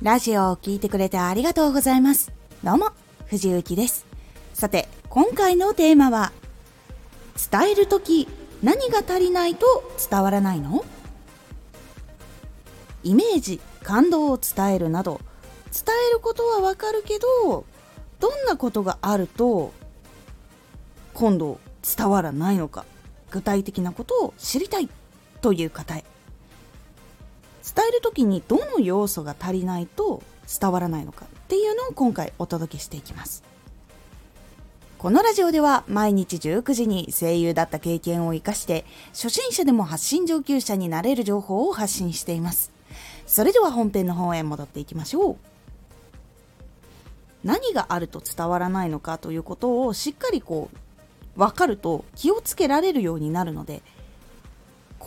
ラジオを聴いてくれてありがとうございます。どうも、藤幸です。さて、今回のテーマは、伝えるとき何が足りないと伝わらないの？イメージ、感動を伝えるなど、伝えることはわかるけど、どんなことがあると、今度伝わらないのか、具体的なことを知りたいという方へ。伝える時にどの要素が足りないと伝わらないのかっていうのを今回お届けしていきます。このラジオでは毎日19時に声優だった経験を生かして初心者でも発信上級者になれる情報を発信しています。それでは本編の方へ戻っていきましょう。何があると伝わらないのかということをしっかりこう分かると気をつけられるようになるので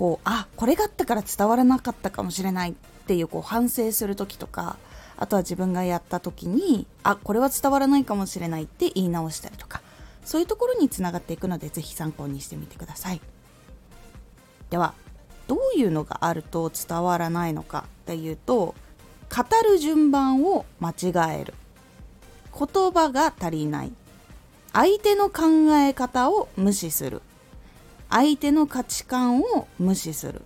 こうあこれがあったから伝わらなかったかもしれないっていうこう反省する時とかあとは自分がやった時にあこれは伝わらないかもしれないって言い直したりとかそういうところにつながっていくので是非参考にしてみてください。ではどういうのがあると伝わらないのかっていうと語る順番を間違える。言葉が足りない。相手の考え方を無視する。相手の価値観を無視する。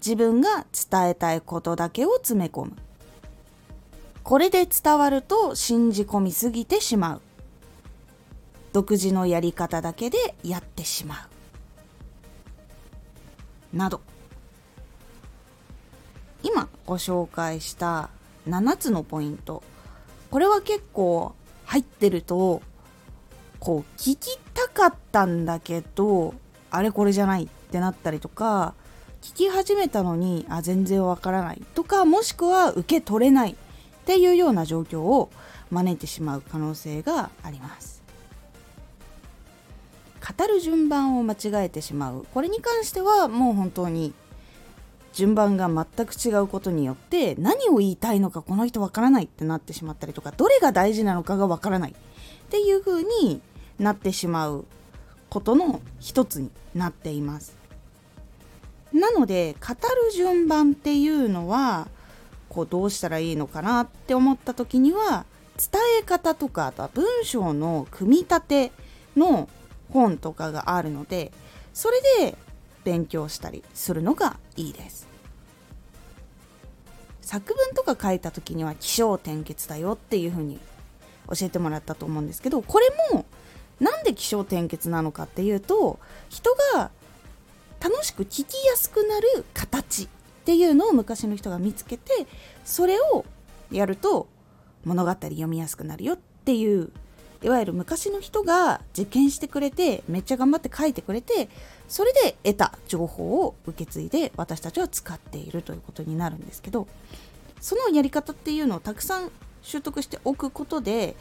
自分が伝えたいことだけを詰め込む。これで伝わると信じ込みすぎてしまう。独自のやり方だけでやってしまう。など。今ご紹介した7つのポイント。これは結構入ってるとこう聞きたかったんだけどあれこれじゃないってなったりとか聞き始めたのにあ全然わからない。とかもしくは受け取れないっていうような状況を招いてしまう可能性があります。語る順番を間違えてしまう。これに関してはもう本当に順番が全く違うことによって何を言いたいのかこの人わからないってなってしまったりとかどれが大事なのかがわからないっていう風になってしまうことの一つになっています。なので語る順番っていうのはこうどうしたらいいのかなって思った時には伝え方とかあとは文章の組み立ての本とかがあるのでそれで勉強したりするのがいいです。作文とか書いた時には起承転結だよっていう風に教えてもらったと思うんですけどこれもなんで起承転結なのかっていうと人が楽しく聞きやすくなる形っていうのを昔の人が見つけてそれをやると物語読みやすくなるよっていういわゆる昔の人が実験してくれてめっちゃ頑張って書いてくれてそれで得た情報を受け継いで私たちは使っているということになるんですけどそのやり方っていうのをたくさん習得しておくことで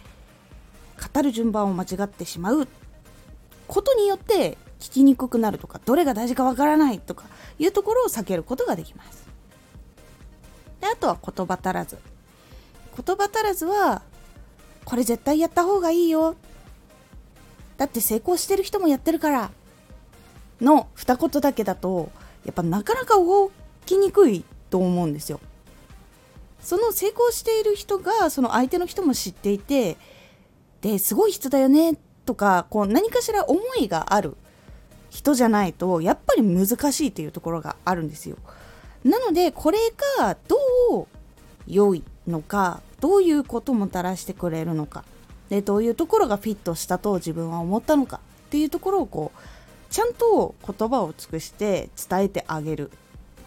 語る順番を間違ってしまうことによって聞きにくくなるとかどれが大事かわからないとかいうところを避けることができます。であとは言葉足らず。言葉足らずはこれ絶対やった方がいいよ。だって成功してる人もやってるから。の二言だけだとやっぱなかなか動きにくいと思うんですよ。その成功している人がその相手の人も知っていてですごい人だよねとかこう何かしら思いがある人じゃないとやっぱり難しいというところがあるんですよ。なのでこれがどう良いのかどういうこともたらしてくれるのかでどういうところがフィットしたと自分は思ったのかっていうところをこうちゃんと言葉を尽くして伝えてあげる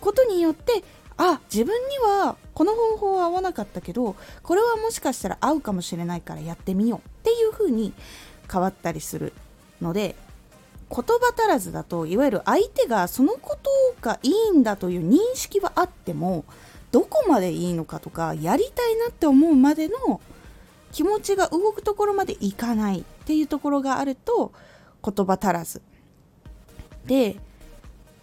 ことによってあ自分にはこの方法は合わなかったけどこれはもしかしたら合うかもしれないからやってみよう。っていう風に変わったりするので言葉足らずだといわゆる相手がそのことがいいんだという認識はあってもどこまでいいのかとかやりたいなって思うまでの気持ちが動くところまでいかないっていうところがあると言葉足らず。で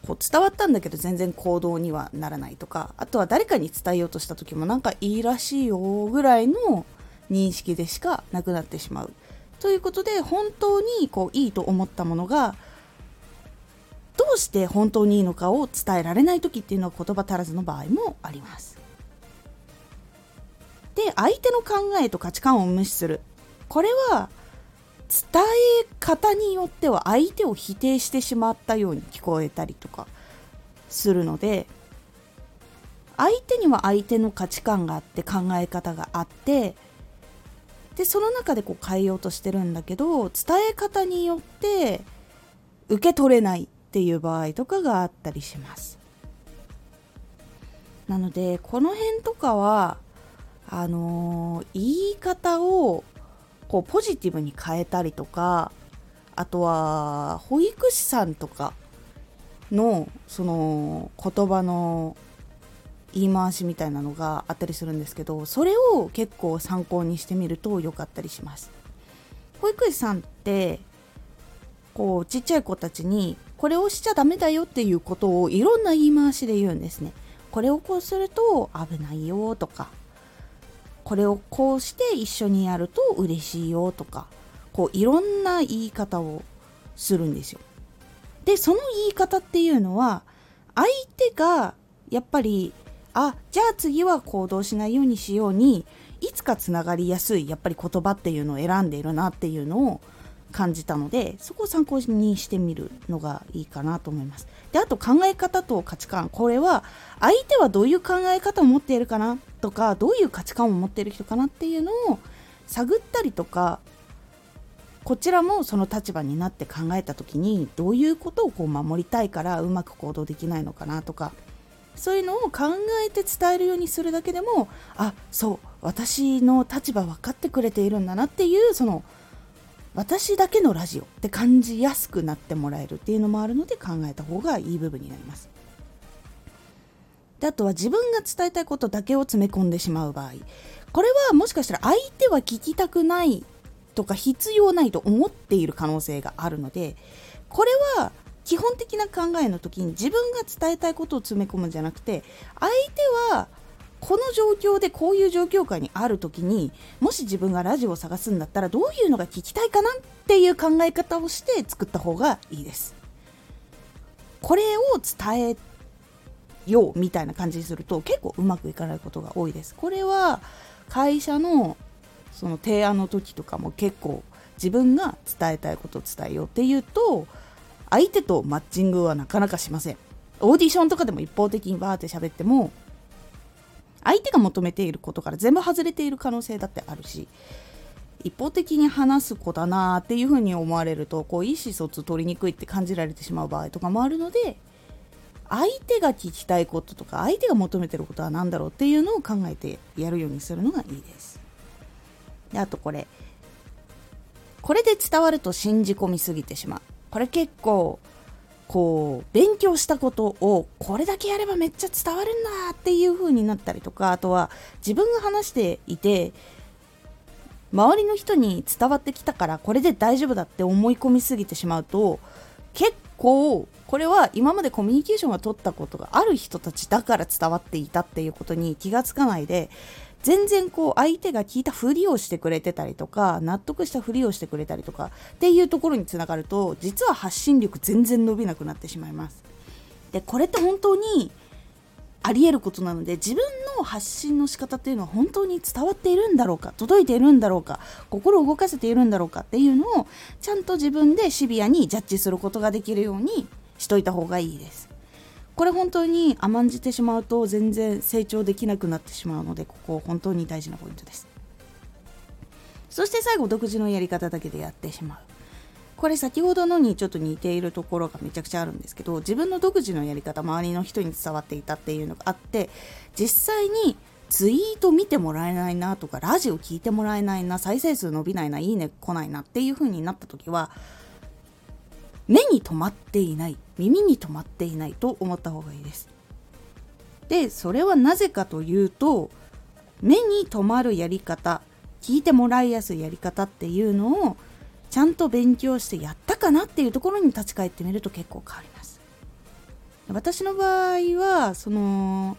こう伝わったんだけど全然行動にはならないとかあとは誰かに伝えようとした時もなんかいいらしいよぐらいの認識でしかなくなってしまう。ということで本当にこういいと思ったものがどうして本当にいいのかを伝えられない時っていうのは言葉足らずの場合もあります。で相手の考えと価値観を無視する。これは伝え方によっては相手を否定してしまったように聞こえたりとかするので相手には相手の価値観があって考え方があってでその中でこう変えようとしてるんだけど伝え方によって受け取れないっていう場合とかがあったりします。なのでこの辺とかはあのー、言い方をこうポジティブに変えたりとかあとは保育士さんとかのその言葉の言い回しみたいなのがあったりするんですけどそれを結構参考にしてみると良かったりします。保育士さんってこうちっちゃい子たちにこれをしちゃダメだよっていうことをいろんな言い回しで言うんですね。これをこうすると危ないよとかこれをこうして一緒にやると嬉しいよとかこういろんな言い方をするんですよ。でその言い方っていうのは相手がやっぱりあじゃあ次は行動しないようにしようにいつかつながりやすいやっぱり言葉っていうのを選んでいるなっていうのを感じたのでそこを参考にしてみるのがいいかなと思います。であと考え方と価値観これは相手はどういう考え方を持っているかなとかどういう価値観を持っている人かなっていうのを探ったりとかこちらもその立場になって考えた時にどういうことをこう守りたいからうまく行動できないのかなとかそういうのを考えて伝えるようにするだけでもあそう私の立場分かってくれているんだなっていうその私だけのラジオって感じやすくなってもらえるっていうのもあるので考えた方がいい部分になります。であとは自分が伝えたいことだけを詰め込んでしまう場合これはもしかしたら相手は聞きたくないとか必要ないと思っている可能性があるのでこれは基本的な考えの時に自分が伝えたいことを詰め込むんじゃなくて相手はこの状況でこういう状況下にある時にもし自分がラジオを探すんだったらどういうのが聞きたいかなっていう考え方をして作った方がいいです。これを伝えようみたいな感じにすると結構うまくいかないことが多いです。これは会社のその提案の時とかも結構自分が伝えたいことを伝えようっていうと相手とマッチングはなかなかしませんオーディションとかでも一方的にバーって喋っても相手が求めていることから全部外れている可能性だってあるし一方的に話す子だなっていうふうに思われるとこう意思疎通取りにくいって感じられてしまう場合とかもあるので相手が聞きたいこととか相手が求めてることは何だろうっていうのを考えてやるようにするのがいいです。であとこれこれで伝わると信じ込みすぎてしまうこれ結構こう勉強したことをこれだけやればめっちゃ伝わるんだっていう風になったりとかあとは自分が話していて周りの人に伝わってきたからこれで大丈夫だって思い込みすぎてしまうと結構これは今までコミュニケーションが取ったことがある人たちだから伝わっていたっていうことに気がつかないで全然こう相手が聞いたふりをしてくれてたりとか納得したふりをしてくれたりとかっていうところにつながると実は発信力全然伸びなくなってしまいます。でこれって本当にありえることなので自分の発信の仕方っていうのは本当に伝わっているんだろうか届いているんだろうか心を動かせているんだろうかっていうのをちゃんと自分でシビアにジャッジすることができるようにしといた方がいいです。これ本当に甘んじてしまうと全然成長できなくなってしまうのでここ本当に大事なポイントです。そして最後独自のやり方だけでやってしまう。これ先ほどのにちょっと似ているところがめちゃくちゃあるんですけど自分の独自のやり方周りの人に伝わっていたっていうのがあって実際にツイート見てもらえないなとかラジオ聞いてもらえないな再生数伸びないないいね来ないなっていう風になった時は目に留まっていない耳に留まっていないと思った方がいいです。でそれはなぜかというと目に留まるやり方聞いてもらいやすいやり方っていうのをちゃんと勉強してやったかなっていうところに立ち返ってみると結構変わります。私の場合はその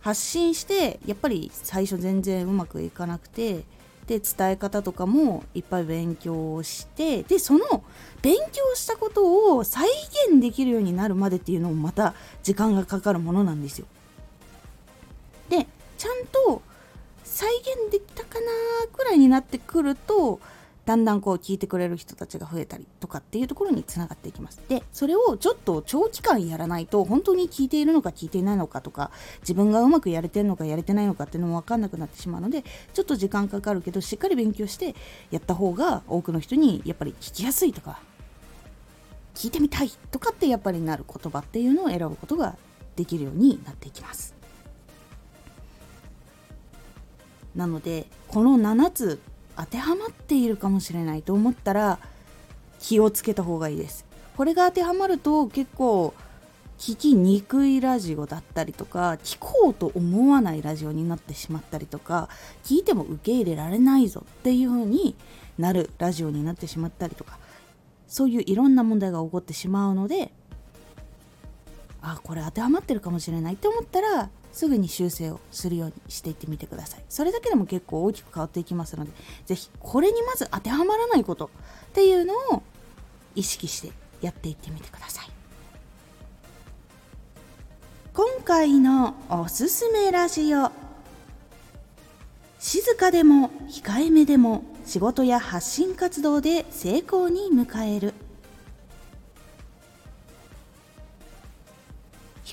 発信してやっぱり最初全然うまくいかなくてで伝え方とかもいっぱい勉強してでその勉強したことを再現できるようになるまでっていうのもまた時間がかかるものなんですよ。でちゃんと再現できたかなくらいになってくるとだんだんこう聞いてくれる人たちが増えたりとかっていうところにつながっていきます。で、それをちょっと長期間やらないと本当に聞いているのか聞いていないのかとか自分がうまくやれてるのかやれてないのかっていうのも分かんなくなってしまうのでちょっと時間かかるけどしっかり勉強してやった方が多くの人にやっぱり聞きやすいとか聞いてみたいとかってやっぱりなる言葉っていうのを選ぶことができるようになっていきます。なのでこの7つ当てはまっているかもしれないと思ったら気をつけた方がいいです。これが当てはまると結構聞きにくいラジオだったりとか聞こうと思わないラジオになってしまったりとか聞いても受け入れられないぞっていう風になるラジオになってしまったりとかそういういろんな問題が起こってしまうのであこれ当てはまってるかもしれないって思ったらすぐに修正をするようにしていってみてください。それだけでも結構大きく変わっていきますので是非これにまず当てはまらないことっていうのを意識してやっていってみてください。今回のおすすめラジオ。静かでも控えめでも仕事や発信活動で成功に迎える。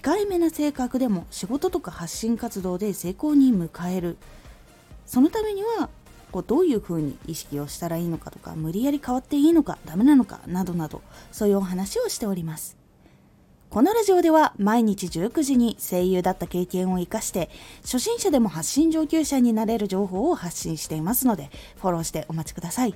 控えめな性格でも仕事とか発信活動で成功に迎える。そのためにはこうどういうふうに意識をしたらいいのかとか無理やり変わっていいのかダメなのかなどなどそういうお話をしております。このラジオでは毎日19時に声優だった経験を生かして初心者でも発信上級者になれる情報を発信していますのでフォローしてお待ちください。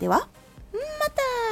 では、また。